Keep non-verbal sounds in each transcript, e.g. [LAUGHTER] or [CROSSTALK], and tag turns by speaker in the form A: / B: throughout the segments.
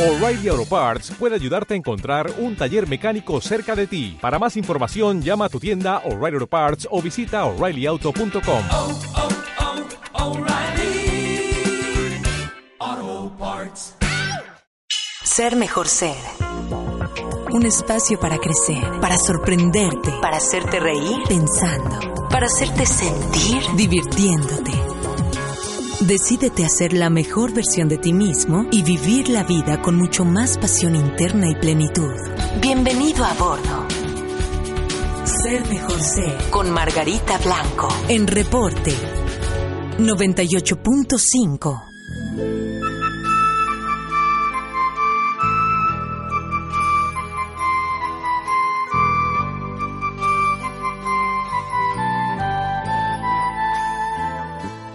A: O'Reilly Auto Parts puede ayudarte a encontrar un taller mecánico cerca de ti. Para más información, llama a tu tienda O'Reilly Auto Parts o visita oreillyauto.com.
B: oh, oh, Parts.
C: Ser mejor ser. Un espacio para crecer, para sorprenderte, para hacerte reír pensando, para hacerte sentir divirtiéndote. Decídete a ser la mejor versión de ti mismo y vivir la vida con mucho más pasión interna y plenitud. Bienvenido a bordo. Ser mejor ser con Margarita Blanco en Reporte 98.5.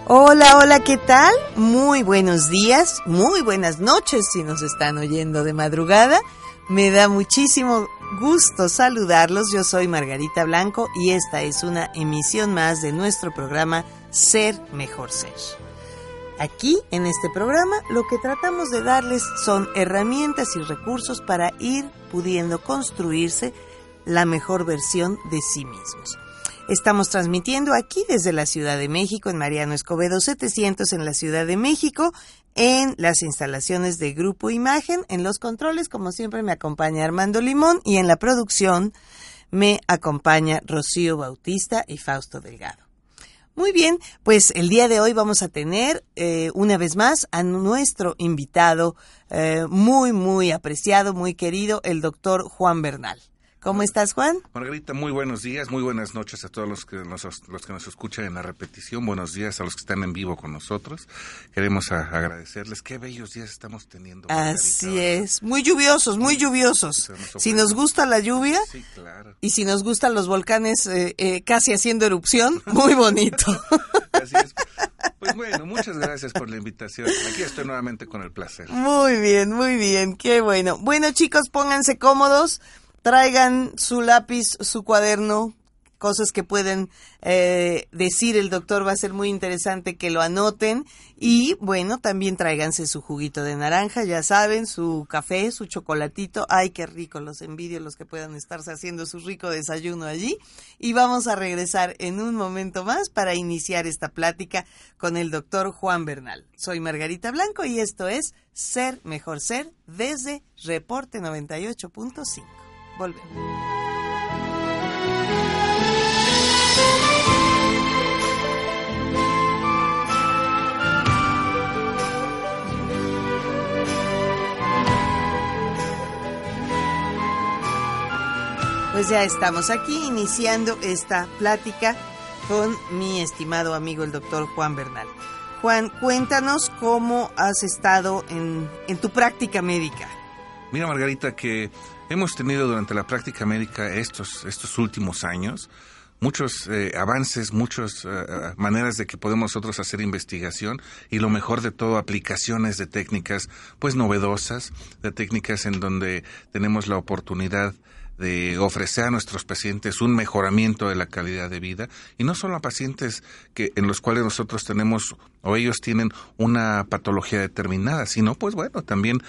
D: Hola, hola, ¿qué tal? Muy buenos días, muy buenas noches si nos están oyendo de madrugada. Me da muchísimo gusto saludarlos. Yo soy Margarita Blanco y esta es una emisión más de nuestro programa Ser Mejor Ser. Aquí, en este programa, lo que tratamos de darles son herramientas y recursos para ir pudiendo construirse la mejor versión de sí mismos. Estamos transmitiendo aquí desde la Ciudad de México, en Mariano Escobedo 700 en la Ciudad de México, en las instalaciones de Grupo Imagen. En los controles, como siempre, me acompaña Armando Limón y en la producción me acompaña Rocío Bautista y Fausto Delgado. Muy bien, pues el día de hoy vamos a tener eh, una vez más a nuestro invitado eh, muy, muy apreciado, muy querido, el doctor Juan Bernal. ¿Cómo estás, Juan?
E: Margarita, muy buenos días, muy buenas noches a todos los que nos, los que nos escuchan en la repetición. Buenos días a los que están en vivo con nosotros. Queremos a- agradecerles. Qué bellos días estamos teniendo. Margarita,
D: Así
E: ¿verdad?
D: es, muy lluviosos, muy lluviosos.
E: Nos.
D: Si nos gusta la lluvia
E: Sí, claro.
D: y si nos gustan los volcanes eh, eh, casi haciendo erupción, muy bonito. [LAUGHS]
E: Así es. Pues bueno, muchas gracias por la invitación. Aquí estoy nuevamente con el placer.
D: Muy bien, muy bien, qué bueno. Bueno, chicos, pónganse cómodos, traigan su lápiz, su cuaderno, cosas que pueden eh, decir el doctor, va a ser muy interesante que lo anoten. Y bueno, también tráiganse su juguito de naranja, ya saben, su café, su chocolatito. Ay, qué rico, los envidio los que puedan estarse haciendo su rico desayuno allí. Y vamos a regresar en un momento más para iniciar esta plática con el doctor Juan Bernal. Soy Margarita Blanco y esto es Ser Mejor Ser desde Reporte 98.5. Volvemos. Pues ya estamos aquí iniciando esta plática con mi estimado amigo el doctor Juan Bernal. Juan, cuéntanos cómo has estado en, en tu práctica médica.
E: Mira, Margarita, que hemos tenido durante la práctica médica estos, estos últimos años muchos eh, avances, muchas eh, maneras de que podemos nosotros hacer investigación y lo mejor de todo, aplicaciones de técnicas pues novedosas, de técnicas en donde tenemos la oportunidad de ofrecer a nuestros pacientes un mejoramiento de la calidad de vida y no solo a pacientes que en los cuales nosotros tenemos o ellos tienen una patología determinada, sino pues bueno, también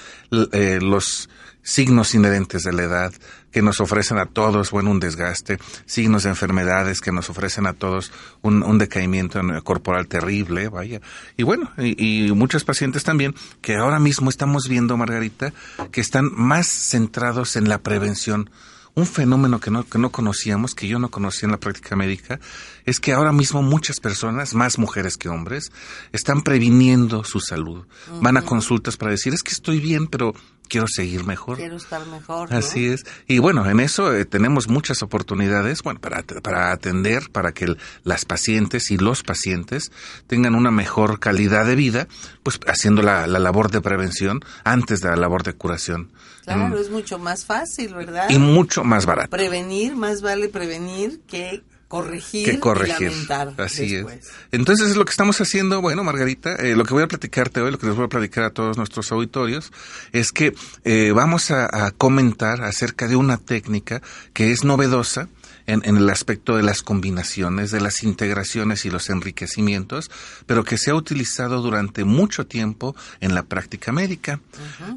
E: eh, los signos inherentes de la edad que nos ofrecen a todos, bueno, un desgaste, signos de enfermedades que nos ofrecen a todos un, un decaimiento en- corporal terrible, vaya. Y bueno, y, y muchos pacientes también que ahora mismo estamos viendo, Margarita, que están más centrados en la prevención un fenómeno que no, que no conocíamos, que yo no conocía en la práctica médica, es que ahora mismo muchas personas, más mujeres que hombres, están previniendo su salud. Van a consultas para decir, es que estoy bien, pero quiero seguir mejor.
D: Quiero estar mejor. ¿no?
E: Así es. Y bueno, en eso eh, tenemos muchas oportunidades, bueno, para, para atender, para que el- las pacientes y los pacientes tengan una mejor calidad de vida, pues haciendo la, la labor de prevención antes de la labor de curación.
D: Claro,
E: Mm,
D: es mucho más fácil, ¿verdad?
E: Y mucho más barato.
D: Prevenir, más vale prevenir que corregir,
E: que
D: y
E: corregir.
D: lamentar
E: Así
D: después.
E: es. Entonces, lo que estamos haciendo, bueno, Margarita, eh, lo que voy a platicarte hoy, lo que les voy a platicar a todos nuestros auditorios, es que eh, vamos a, a comentar acerca de una técnica que es novedosa en, en, el aspecto de las combinaciones, de las integraciones y los enriquecimientos, pero que se ha utilizado durante mucho tiempo en la práctica médica.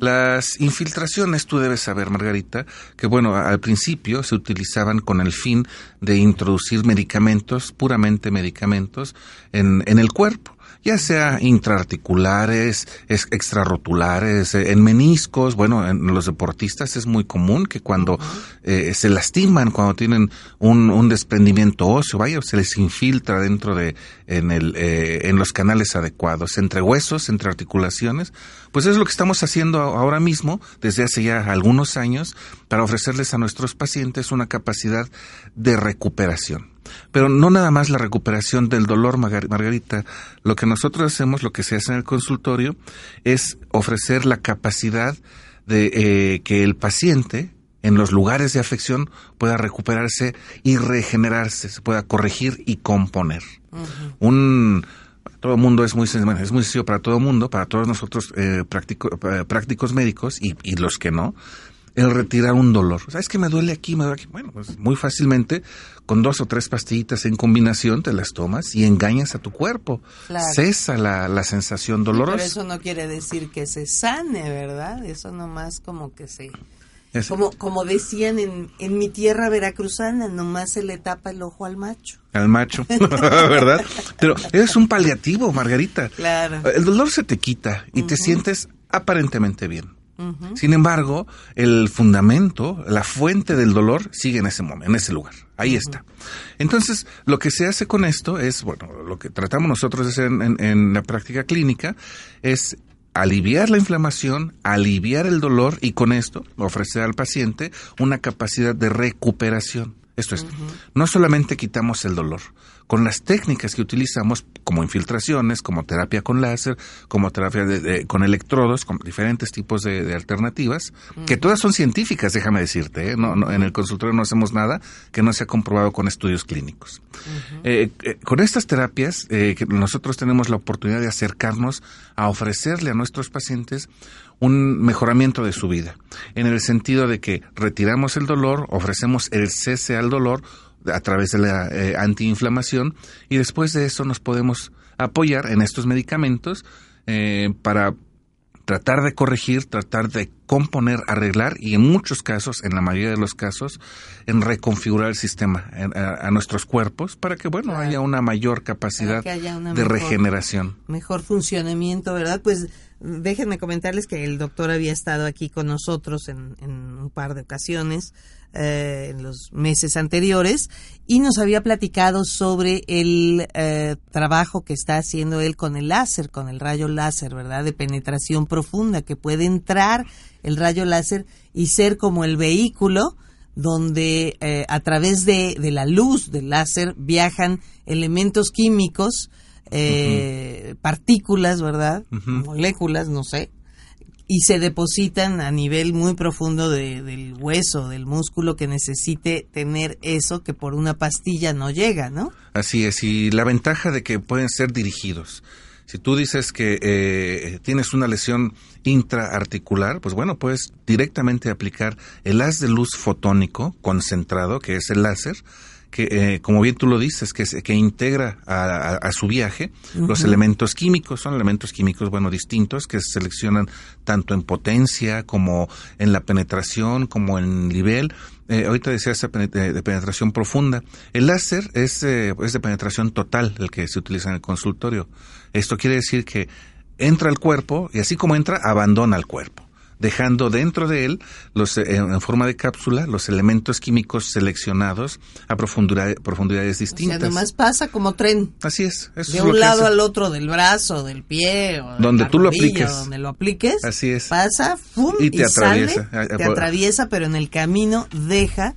E: Las infiltraciones, tú debes saber, Margarita, que bueno, al principio se utilizaban con el fin de introducir medicamentos, puramente medicamentos, en, en el cuerpo ya sea intraarticulares, extrarrotulares, eh, en meniscos, bueno, en los deportistas es muy común que cuando eh, se lastiman, cuando tienen un, un, desprendimiento óseo, vaya, se les infiltra dentro de, en, el, eh, en los canales adecuados, entre huesos, entre articulaciones, pues es lo que estamos haciendo ahora mismo, desde hace ya algunos años, para ofrecerles a nuestros pacientes una capacidad de recuperación. Pero no nada más la recuperación del dolor, Margarita. Lo que nosotros hacemos, lo que se hace en el consultorio, es ofrecer la capacidad de eh, que el paciente, en los lugares de afección, pueda recuperarse y regenerarse, se pueda corregir y componer. Un todo el mundo es muy, es muy sencillo para todo el mundo, para todos nosotros eh, eh, prácticos médicos y, y, los que no, el retirar un dolor. ¿Sabes que me duele aquí? Me duele aquí. Bueno, pues muy fácilmente, con dos o tres pastillitas en combinación, te las tomas y engañas a tu cuerpo. Cesa la, la sensación dolorosa.
D: pero eso no quiere decir que se sane, ¿verdad? Eso nomás como que se... Como, como decían en, en mi tierra veracruzana, nomás se le tapa el ojo al macho.
E: Al macho, [LAUGHS] ¿verdad? Pero es un paliativo, Margarita.
D: Claro.
E: El dolor se te quita y te sientes aparentemente bien. Sin embargo, el fundamento, la fuente del dolor sigue en ese momento, en ese lugar. Ahí está. Entonces, lo que se hace con esto es, bueno, lo que tratamos nosotros de hacer en, la práctica clínica es aliviar la inflamación, aliviar el dolor y con esto ofrecer al paciente una capacidad de recuperación. Esto es, no solamente quitamos el dolor, con las técnicas que utilizamos como infiltraciones, como terapia con láser, como terapia con electrodos, con diferentes tipos de, alternativas, que todas son científicas, déjame decirte. ¿eh? No, en el consultorio no hacemos nada que no sea comprobado con estudios clínicos. Eh, eh, con estas terapias, que nosotros tenemos la oportunidad de acercarnos a ofrecerle a nuestros pacientes un mejoramiento de su vida, en el sentido de que retiramos el dolor, ofrecemos el cese al dolor, a través de la eh, antiinflamación y después de eso nos podemos apoyar en estos medicamentos eh, para tratar de corregir, tratar de componer, arreglar y en muchos casos, en la mayoría de los casos, en reconfigurar el sistema a, nuestros cuerpos para que, bueno, haya una mayor capacidad de regeneración.
D: Mejor funcionamiento, ¿verdad? Pues déjenme comentarles que el doctor había estado aquí con nosotros en, en un par de ocasiones eh, en los meses anteriores y nos había platicado sobre el eh, trabajo que está haciendo él con el láser, con el rayo láser, ¿verdad? De penetración profunda, que puede entrar el rayo láser y ser como el vehículo donde eh, a través de, de, la luz del láser viajan elementos químicos, partículas, ¿verdad? Moléculas, no sé, y se depositan a nivel muy profundo del hueso, del músculo que necesite tener eso que por una pastilla no llega, ¿no?
E: Así es, y la ventaja de que pueden ser dirigidos. Si tú dices que eh, tienes una lesión intraarticular, pues bueno, puedes directamente aplicar el haz de luz fotónico concentrado, que es el láser, que, eh, como bien tú lo dices, que, que integra a, su viaje los elementos químicos. Son elementos químicos, bueno, distintos que se seleccionan tanto en potencia como en la penetración, como en nivel. Eh, ahorita decía esa de penetración profunda. El láser es, eh, es de penetración total, el que se utiliza en el consultorio. Esto quiere decir que entra al cuerpo y así como entra, abandona el cuerpo dejando dentro de él, los, eh, en forma de cápsula, los elementos químicos seleccionados a profundidad, profundidades distintas. O
D: sea, además pasa como tren.
E: Así es.
D: de un lado al otro del brazo, del pie, o
E: donde tú lo apliques.
D: Donde lo apliques.
E: Así es.
D: Pasa, y te atraviesa. te atraviesa, pero en el camino deja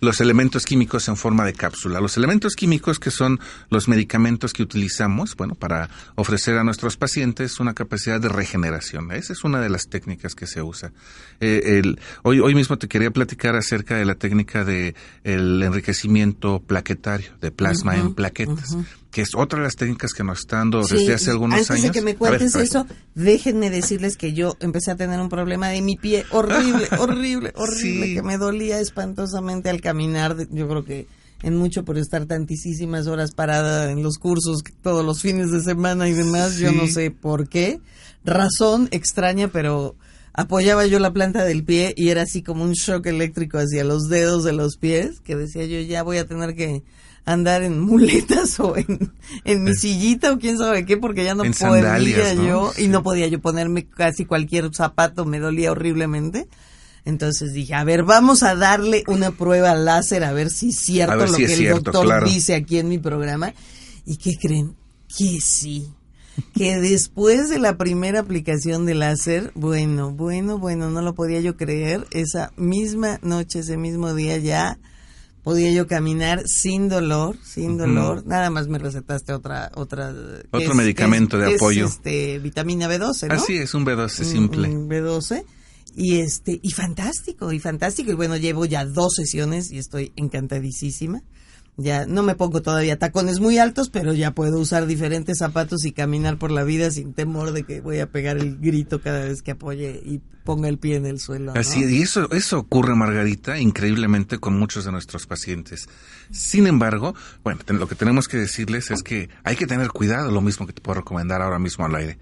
E: los elementos químicos en forma de cápsula. Los elementos químicos que son los medicamentos que utilizamos, bueno, para ofrecer a nuestros pacientes una capacidad de regeneración. Esa es una de las técnicas que se usa. Eh, el, hoy, hoy mismo te quería platicar acerca de la técnica de el enriquecimiento plaquetario, de plasma en plaquetas que es otra de las técnicas que nos está dando
D: Sí,
E: desde hace
D: y
E: algunos
D: antes
E: años.
D: de que me cuentes
E: ver.
D: eso, déjenme decirles que yo empecé a tener un problema de mi pie horrible, [LAUGHS] horrible, horrible,
E: Sí.
D: que me dolía espantosamente al caminar. Yo creo que en mucho por estar tantísimas horas parada en los cursos todos los fines de semana y demás, yo
E: Sí.
D: no sé por qué. Razón extraña, pero apoyaba yo la planta del pie y era así como un shock eléctrico hacia los dedos de los pies, que decía yo ya voy a tener que andar en muletas o en, en mi sillita o quién sabe qué, porque ya no
E: En
D: podía yo y no podía yo ponerme casi cualquier zapato, me dolía horriblemente. Entonces dije, a ver, vamos a darle una prueba láser a ver si es cierto
E: ver
D: lo
E: si
D: que el
E: cierto,
D: doctor
E: claro.
D: dice aquí en mi programa. ¿Y qué creen? Que sí. Que después de la primera aplicación de láser, bueno, bueno, bueno, no lo podía yo creer. Esa misma noche, ese mismo día ya podía yo caminar sin dolor, sin dolor. Nada más me recetaste otra, otra.
E: Otro medicamento de
D: es,
E: apoyo.
D: este, vitamina B12, ¿no?
E: Así es, un B12
D: un-
E: simple.
D: un B12 y este y fantástico y fantástico y bueno llevo ya dos sesiones y estoy encantadísima ya no me pongo todavía tacones muy altos pero ya puedo usar diferentes zapatos y caminar por la vida sin temor de que voy a pegar el grito cada vez que apoye y ponga el pie en el suelo ¿no?
E: Así, y eso, eso ocurre, Margarita, increíblemente con muchos de nuestros pacientes. Sin embargo, bueno, lo que tenemos que decirles es que hay que tener cuidado, lo mismo que te puedo recomendar ahora mismo al aire.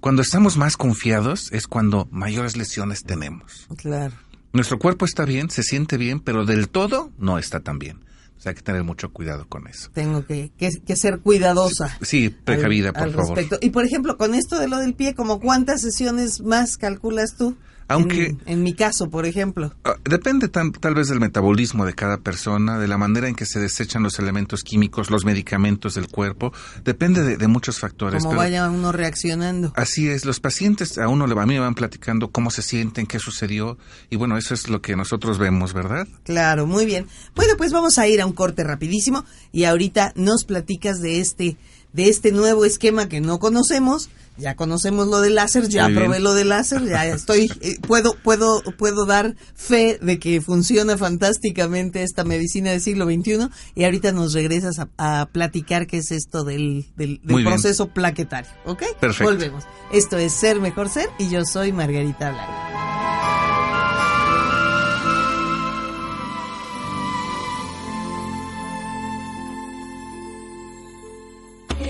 E: Cuando estamos más confiados es cuando mayores lesiones tenemos.
D: claro
E: Nuestro cuerpo está bien, se siente bien, pero del todo no está tan bien. Sea, hay que tener mucho cuidado con eso.
D: tengo que, que, que ser cuidadosa
E: Sí, precavida,
D: al-
E: por
D: al
E: favor.
D: respecto. Y por ejemplo, con esto de lo del pie, como cuántas sesiones más calculas tú?
E: Aunque-
D: En, en mi caso, por ejemplo.
E: Ah, Depende tal vez del metabolismo de cada persona, de la manera en que se desechan los elementos químicos, los medicamentos del cuerpo. Depende de, de muchos factores.
D: Como vaya uno reaccionando.
E: Así es, los pacientes a uno le a mí me van platicando cómo se sienten, qué sucedió y bueno, eso es lo que nosotros vemos, ¿verdad?
D: Claro, muy bien. Bueno, pues vamos a ir a un corte rapidísimo y ahorita nos platicas de este de este nuevo esquema que no conocemos. Ya conocemos lo del láser, ya
E: Muy bien.
D: probé lo del láser, ya estoy eh, puedo puedo puedo dar fe de que funciona fantásticamente esta medicina del siglo XXI y ahorita nos regresas a, a platicar qué es esto del, del, del
E: bien.
D: proceso plaquetario, ¿ok?
E: Perfecto.
D: Volvemos. Esto es Ser Mejor Ser y yo soy Margarita Blanco.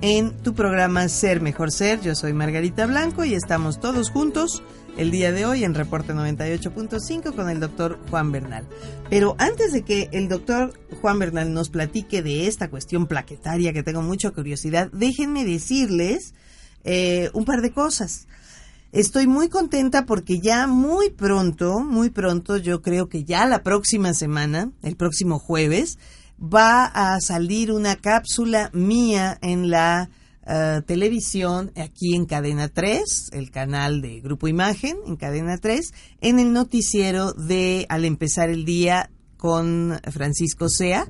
C: en
D: tu programa Ser Mejor Ser. Yo soy Margarita Blanco y estamos todos juntos el día de hoy en Reporte 98.5 con el doctor Juan Bernal. Pero antes de que el doctor Juan Bernal nos platique de esta cuestión plaquetaria que tengo mucha curiosidad, déjenme decirles eh, un par de cosas. Estoy muy contenta porque ya muy pronto, muy pronto, yo creo que ya la próxima semana, el próximo jueves, va a salir una cápsula mía en la eh, televisión aquí en Cadena 3, el canal de Grupo Imagen en Cadena 3, en el noticiero de Al empezar el día con Francisco Sea.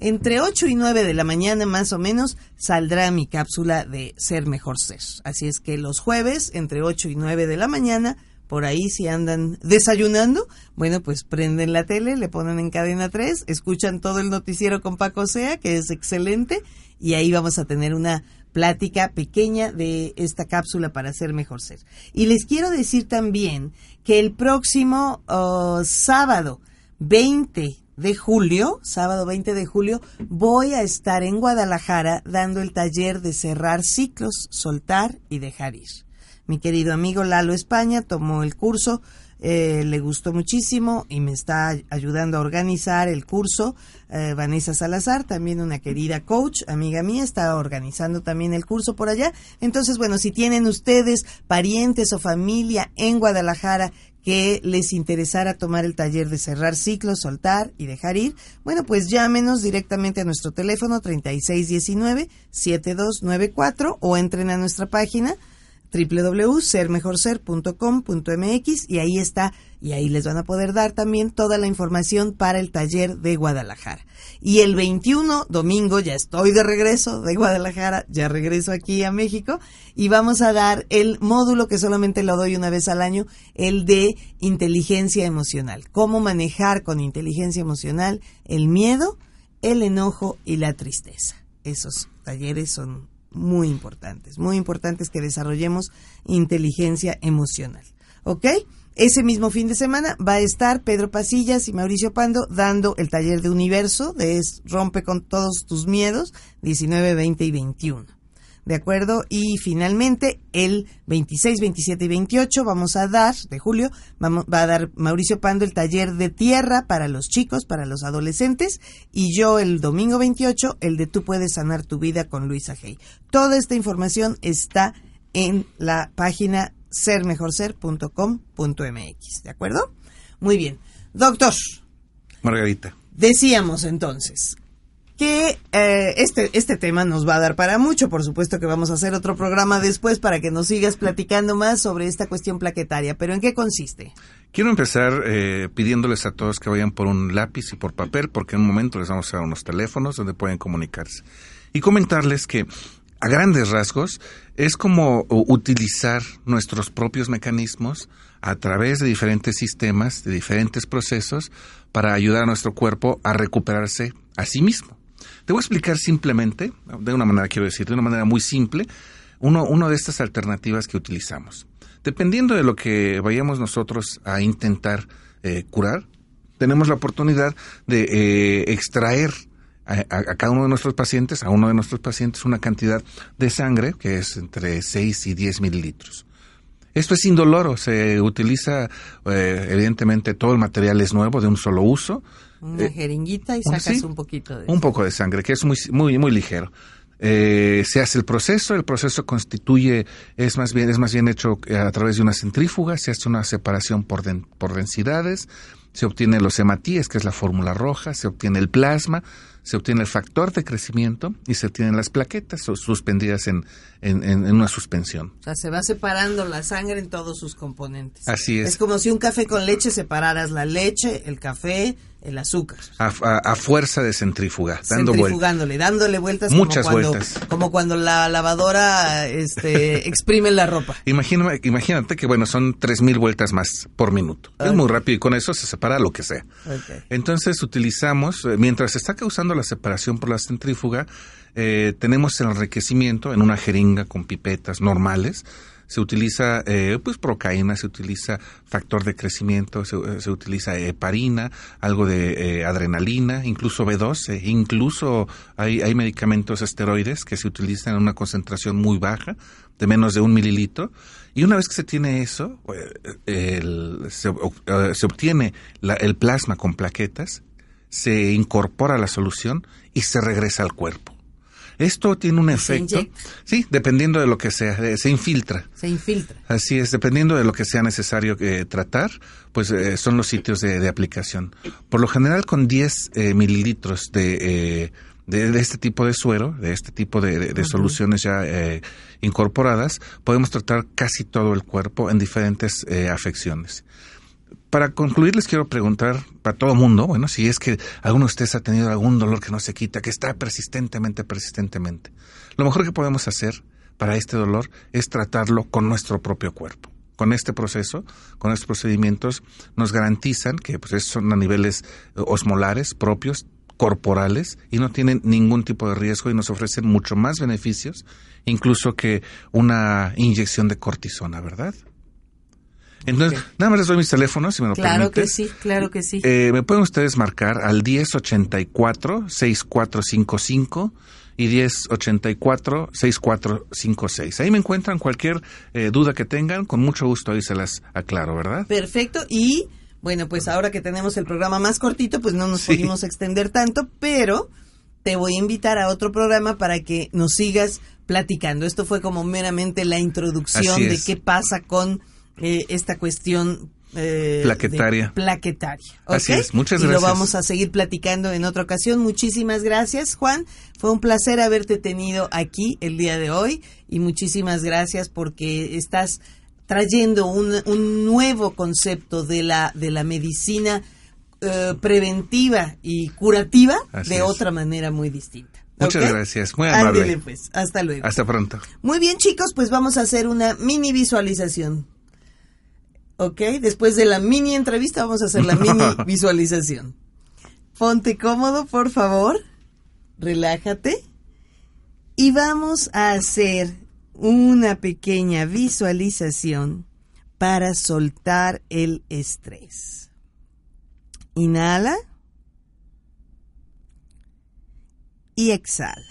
D: Entre 8 y 9 de la mañana más o menos saldrá mi cápsula de Ser Mejor Ser. Así es que los jueves, entre 8 y 9 de la mañana, por ahí si andan desayunando, bueno, pues prenden la tele, le ponen en cadena 3, escuchan todo el noticiero con Paco Sea, que es excelente, y ahí vamos a tener una plática pequeña de esta cápsula para ser mejor ser. Y les quiero decir también que el próximo oh, sábado 20 de julio, sábado 20 de julio, voy a estar en Guadalajara dando el taller de cerrar ciclos, soltar y dejar ir. Mi querido amigo Lalo España tomó el curso, eh, le gustó muchísimo y me está ayudando a organizar el curso. Eh, Vanessa Salazar, también una querida coach, amiga mía, está organizando también el curso por allá. Entonces, bueno, si tienen ustedes parientes o familia en Guadalajara que les interesara tomar el taller de cerrar ciclos, soltar y dejar ir, bueno, pues llámenos directamente a nuestro teléfono 3619-7294 o entren a nuestra página www.sermejorser.com.mx y ahí está, y ahí les van a poder dar también toda la información para el taller de Guadalajara. Y el 21, domingo, ya estoy de regreso de Guadalajara, ya regreso aquí a México, y vamos a dar el módulo que solamente lo doy una vez al año, el de inteligencia emocional. Cómo manejar con inteligencia emocional el miedo, el enojo y la tristeza. Esos talleres son muy importantes, muy importantes que desarrollemos inteligencia emocional. ¿Ok? Ese mismo fin de semana va a estar Pedro Pasillas y Mauricio Pando dando el taller de universo de es Rompe con todos tus miedos 19, 20 y 21. ¿De acuerdo? Y finalmente, el 26, 27 y 28 vamos a dar, de julio, vamos, va a dar Mauricio Pando el taller de tierra para los chicos, para los adolescentes, y yo el domingo 28, el de Tú puedes sanar tu vida con Luisa Hay. Toda esta información está en la página sermejorser.com.mx, ¿de acuerdo? Muy bien. Doctor,
E: Margarita.
D: decíamos entonces que eh, este, este tema nos va a dar para mucho. Por supuesto que vamos a hacer otro programa después para que nos sigas platicando más sobre esta cuestión plaquetaria. Pero ¿en qué consiste?
E: Quiero empezar eh, pidiéndoles a todos que vayan por un lápiz y por papel, porque en un momento les vamos a dar unos teléfonos donde pueden comunicarse. Y comentarles que a grandes rasgos es como utilizar nuestros propios mecanismos a través de diferentes sistemas, de diferentes procesos, para ayudar a nuestro cuerpo a recuperarse a sí mismo. Te voy a explicar simplemente, de una manera quiero decir, de una manera muy simple, uno, uno de estas alternativas que utilizamos. Dependiendo de lo que vayamos nosotros a intentar eh, curar, tenemos la oportunidad de eh, extraer a, a, cada uno de nuestros pacientes, a uno de nuestros pacientes, una cantidad de sangre que es entre 6 y 10 mililitros. Esto es indoloro, se utiliza, eh, evidentemente todo el material es nuevo, de un solo uso,
D: Una
E: Eh,
D: jeringuita y sacas
E: sí,
D: un poquito de...
E: un poco de sangre, que es muy, muy, muy ligero. Eh, se hace el proceso, el proceso constituye, es más bien, es más bien hecho eh, a través de una centrífuga, se hace una separación por, den- por densidades, se obtiene los hematíes, que es la fórmula roja, se obtiene el plasma, se obtiene el factor de crecimiento y se obtienen las plaquetas sus- suspendidas en, en, en- en una suspensión.
D: O sea, se va separando la sangre en todos sus componentes.
E: Así es.
D: Es como si un café con leche separaras la leche, el café, el azúcar.
E: A, a- a fuerza de centrífuga, dando vueltas.
D: Centrifugándole, dándole vueltas.
E: Muchas
D: como cuando,
E: vueltas.
D: Como cuando la lavadora este, [LAUGHS] exprime la ropa.
E: Imagina- imagínate que, bueno, son 3.000 vueltas más por minuto. Es muy rápido y con eso se separa lo que sea. Entonces utilizamos, eh, mientras se está causando la separación por la centrífuga, eh, tenemos el enriquecimiento en una jeringa con pipetas normales. Se utiliza eh, pues procaína, se utiliza factor de crecimiento, se, eh, se utiliza heparina, algo de eh, adrenalina, incluso B2, eh, incluso hay, hay medicamentos esteroides que se utilizan en una concentración muy baja, de menos de un mililitro. Y una vez que se tiene eso, eh, se, obtiene la- el plasma con plaquetas, se incorpora la solución y se regresa al cuerpo. Esto tiene un efecto, sí, dependiendo de lo que sea, eh, se infiltra.
D: Se infiltra.
E: Así es, dependiendo de lo que sea necesario eh, tratar, pues eh, son los sitios de, de aplicación. Por lo general, con 10 eh, mililitros de, de, de este tipo de suero, de este tipo de, de- soluciones ya incorporadas, podemos tratar casi todo el cuerpo en diferentes eh, afecciones. Para concluir, les quiero preguntar para todo mundo, bueno, si es que alguno de ustedes ha tenido algún dolor que no se quita, que está persistentemente, persistentemente. Lo mejor que podemos hacer para este dolor es tratarlo con nuestro propio cuerpo. Con este proceso, con estos procedimientos, nos garantizan que pues, son a niveles eh, osmolares propios, corporales, y no tienen ningún tipo de riesgo y nos ofrecen mucho más beneficios, incluso que una inyección de cortisona, ¿verdad? Entonces, nada más les doy mis teléfonos, si me lo
D: Claro que
E: permites.
D: sí, claro que sí.
E: Eh, me pueden ustedes marcar al 1084-6455 y 1084-6456. Ahí me encuentran cualquier eh, duda que tengan, con mucho gusto ahí se las aclaro, ¿verdad?
D: Perfecto. Y bueno, pues ahora que tenemos el programa más cortito, pues no nos
E: Sí.
D: pudimos extender tanto, pero te voy a invitar a otro programa para que nos sigas platicando. Esto fue como meramente la introducción de qué pasa con eh, esta cuestión eh,
E: Plaquetaria.
D: plaquetaria.
E: Así es, muchas
D: y lo
E: gracias.
D: vamos a seguir platicando en otra ocasión. Muchísimas gracias, Juan. Fue un placer haberte tenido aquí el día de hoy y muchísimas gracias porque estás trayendo un, un nuevo concepto de la, de la medicina eh, preventiva y curativa
E: Así
D: de
E: es.
D: otra manera muy distinta.
E: Muchas gracias, muy amable.
D: Ándele, pues. Hasta luego.
E: Hasta pronto.
D: Muy bien, chicos, pues vamos a hacer una mini visualización. ¿Ok? Después de la mini entrevista vamos a hacer la mini [LAUGHS] visualización. Ponte cómodo, por favor. Relájate. Y vamos a hacer una pequeña visualización para soltar el estrés. Inhala. Y exhala.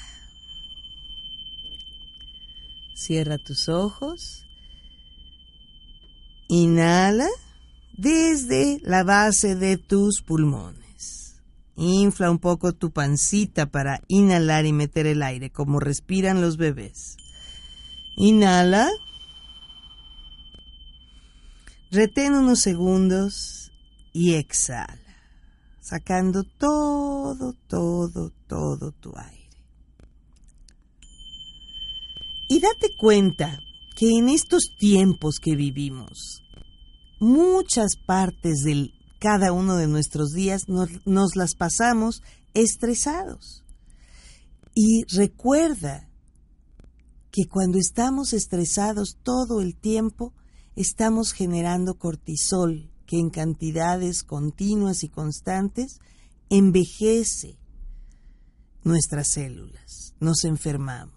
D: Cierra tus ojos. Inhala desde la base de tus pulmones. Infla un poco tu pancita para inhalar y meter el aire, como respiran los bebés. Inhala. Retén unos segundos y exhala, sacando todo, todo, todo tu aire. Y date cuenta que en estos tiempos que vivimos, muchas partes de cada uno de nuestros días nos, las pasamos estresados. Y recuerda que cuando estamos estresados todo el tiempo, estamos generando cortisol, que en cantidades continuas y constantes envejece nuestras células, nos enfermamos.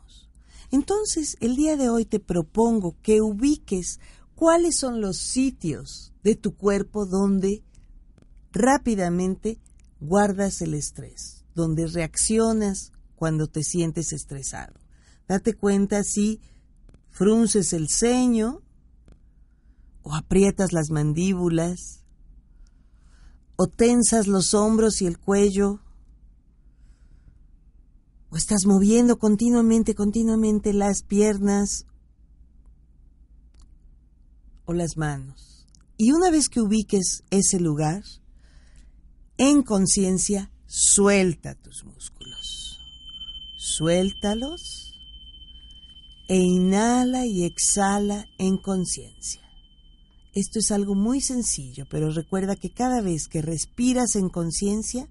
D: Entonces, el día de hoy te propongo que ubiques cuáles son los sitios de tu cuerpo donde rápidamente guardas el estrés, donde reaccionas cuando te sientes estresado. Date cuenta si frunces el ceño o aprietas las mandíbulas o tensas los hombros y el cuello o estás moviendo continuamente, continuamente las piernas o las manos. Y una vez que ubiques ese lugar, en conciencia, suelta tus músculos. Suéltalos e inhala y exhala en conciencia. Esto es algo muy sencillo, pero recuerda que cada vez que respiras en conciencia,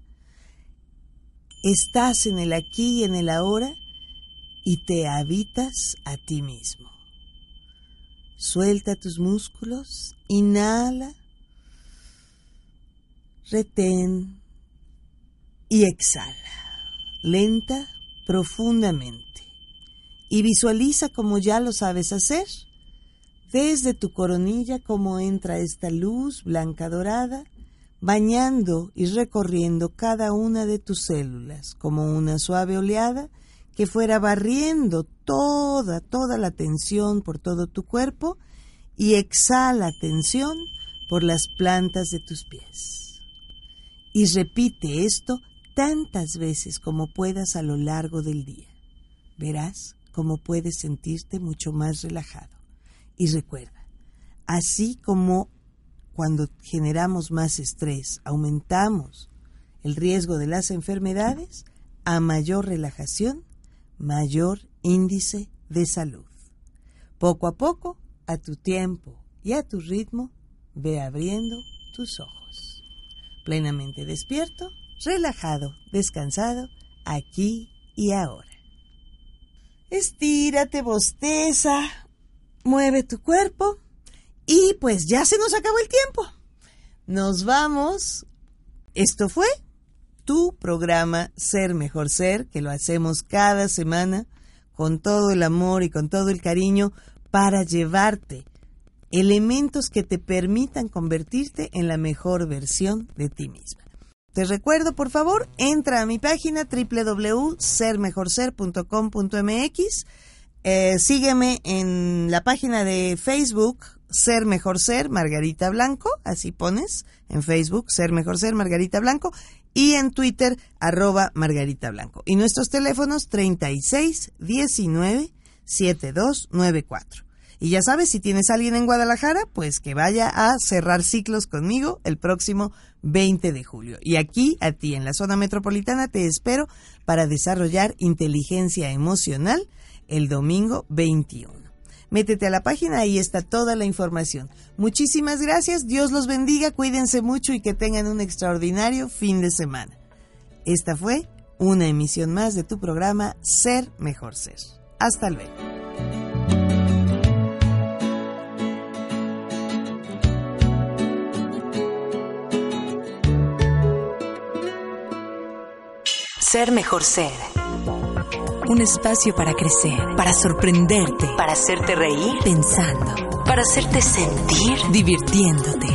D: estás en el aquí y en el ahora y te habitas a ti mismo. Suelta tus músculos, inhala, retén y exhala, lenta, profundamente. Y visualiza como ya lo sabes hacer, desde tu coronilla cómo entra esta luz blanca dorada, bañando y recorriendo cada una de tus células como una suave oleada que fuera barriendo toda, toda la tensión por todo tu cuerpo y exhala tensión por las plantas de tus pies. Y repite esto tantas veces como puedas a lo largo del día. Verás cómo puedes sentirte mucho más relajado. Y recuerda, así como cuando generamos más estrés, aumentamos el riesgo de las enfermedades, a mayor relajación, mayor índice de salud. Poco a poco, a tu tiempo y a tu ritmo, ve abriendo tus ojos. Plenamente despierto, relajado, descansado, aquí y ahora. Estírate, bosteza, mueve tu cuerpo y pues ya se nos acabó el tiempo. Nos vamos. Esto fue tu programa Ser Mejor Ser, que lo hacemos cada semana con todo el amor y con todo el cariño para llevarte elementos que te permitan convertirte en la mejor versión de ti misma. Te recuerdo, por favor, entra a mi página www.sermejorser.com.mx. Eh, sígueme en la página de Facebook Ser Mejor Ser Margarita Blanco, así pones en Facebook Ser Mejor Ser Margarita Blanco y en Twitter arroba Margarita Blanco. Y nuestros teléfonos 36 19 7294. Y ya sabes, si tienes a alguien en Guadalajara, pues que vaya a cerrar ciclos conmigo el próximo 20 de julio. Y aquí, a ti, en la zona metropolitana, te espero para desarrollar inteligencia emocional el domingo 21. Métete a la página, ahí está toda la información. Muchísimas gracias, Dios los bendiga, cuídense mucho y que tengan un extraordinario fin de semana. Esta fue una emisión más de tu programa Ser Mejor Ser. Hasta luego.
C: Ser Mejor Ser. Un espacio para crecer, para sorprenderte, para hacerte reír pensando, para hacerte sentir divirtiéndote.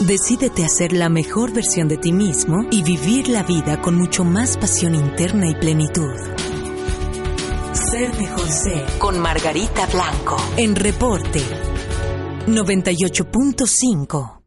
C: Decídete a ser la mejor versión de ti mismo y vivir la vida con mucho más pasión interna y plenitud. Ser Mejor Ser con Margarita Blanco en Reporte 98.5.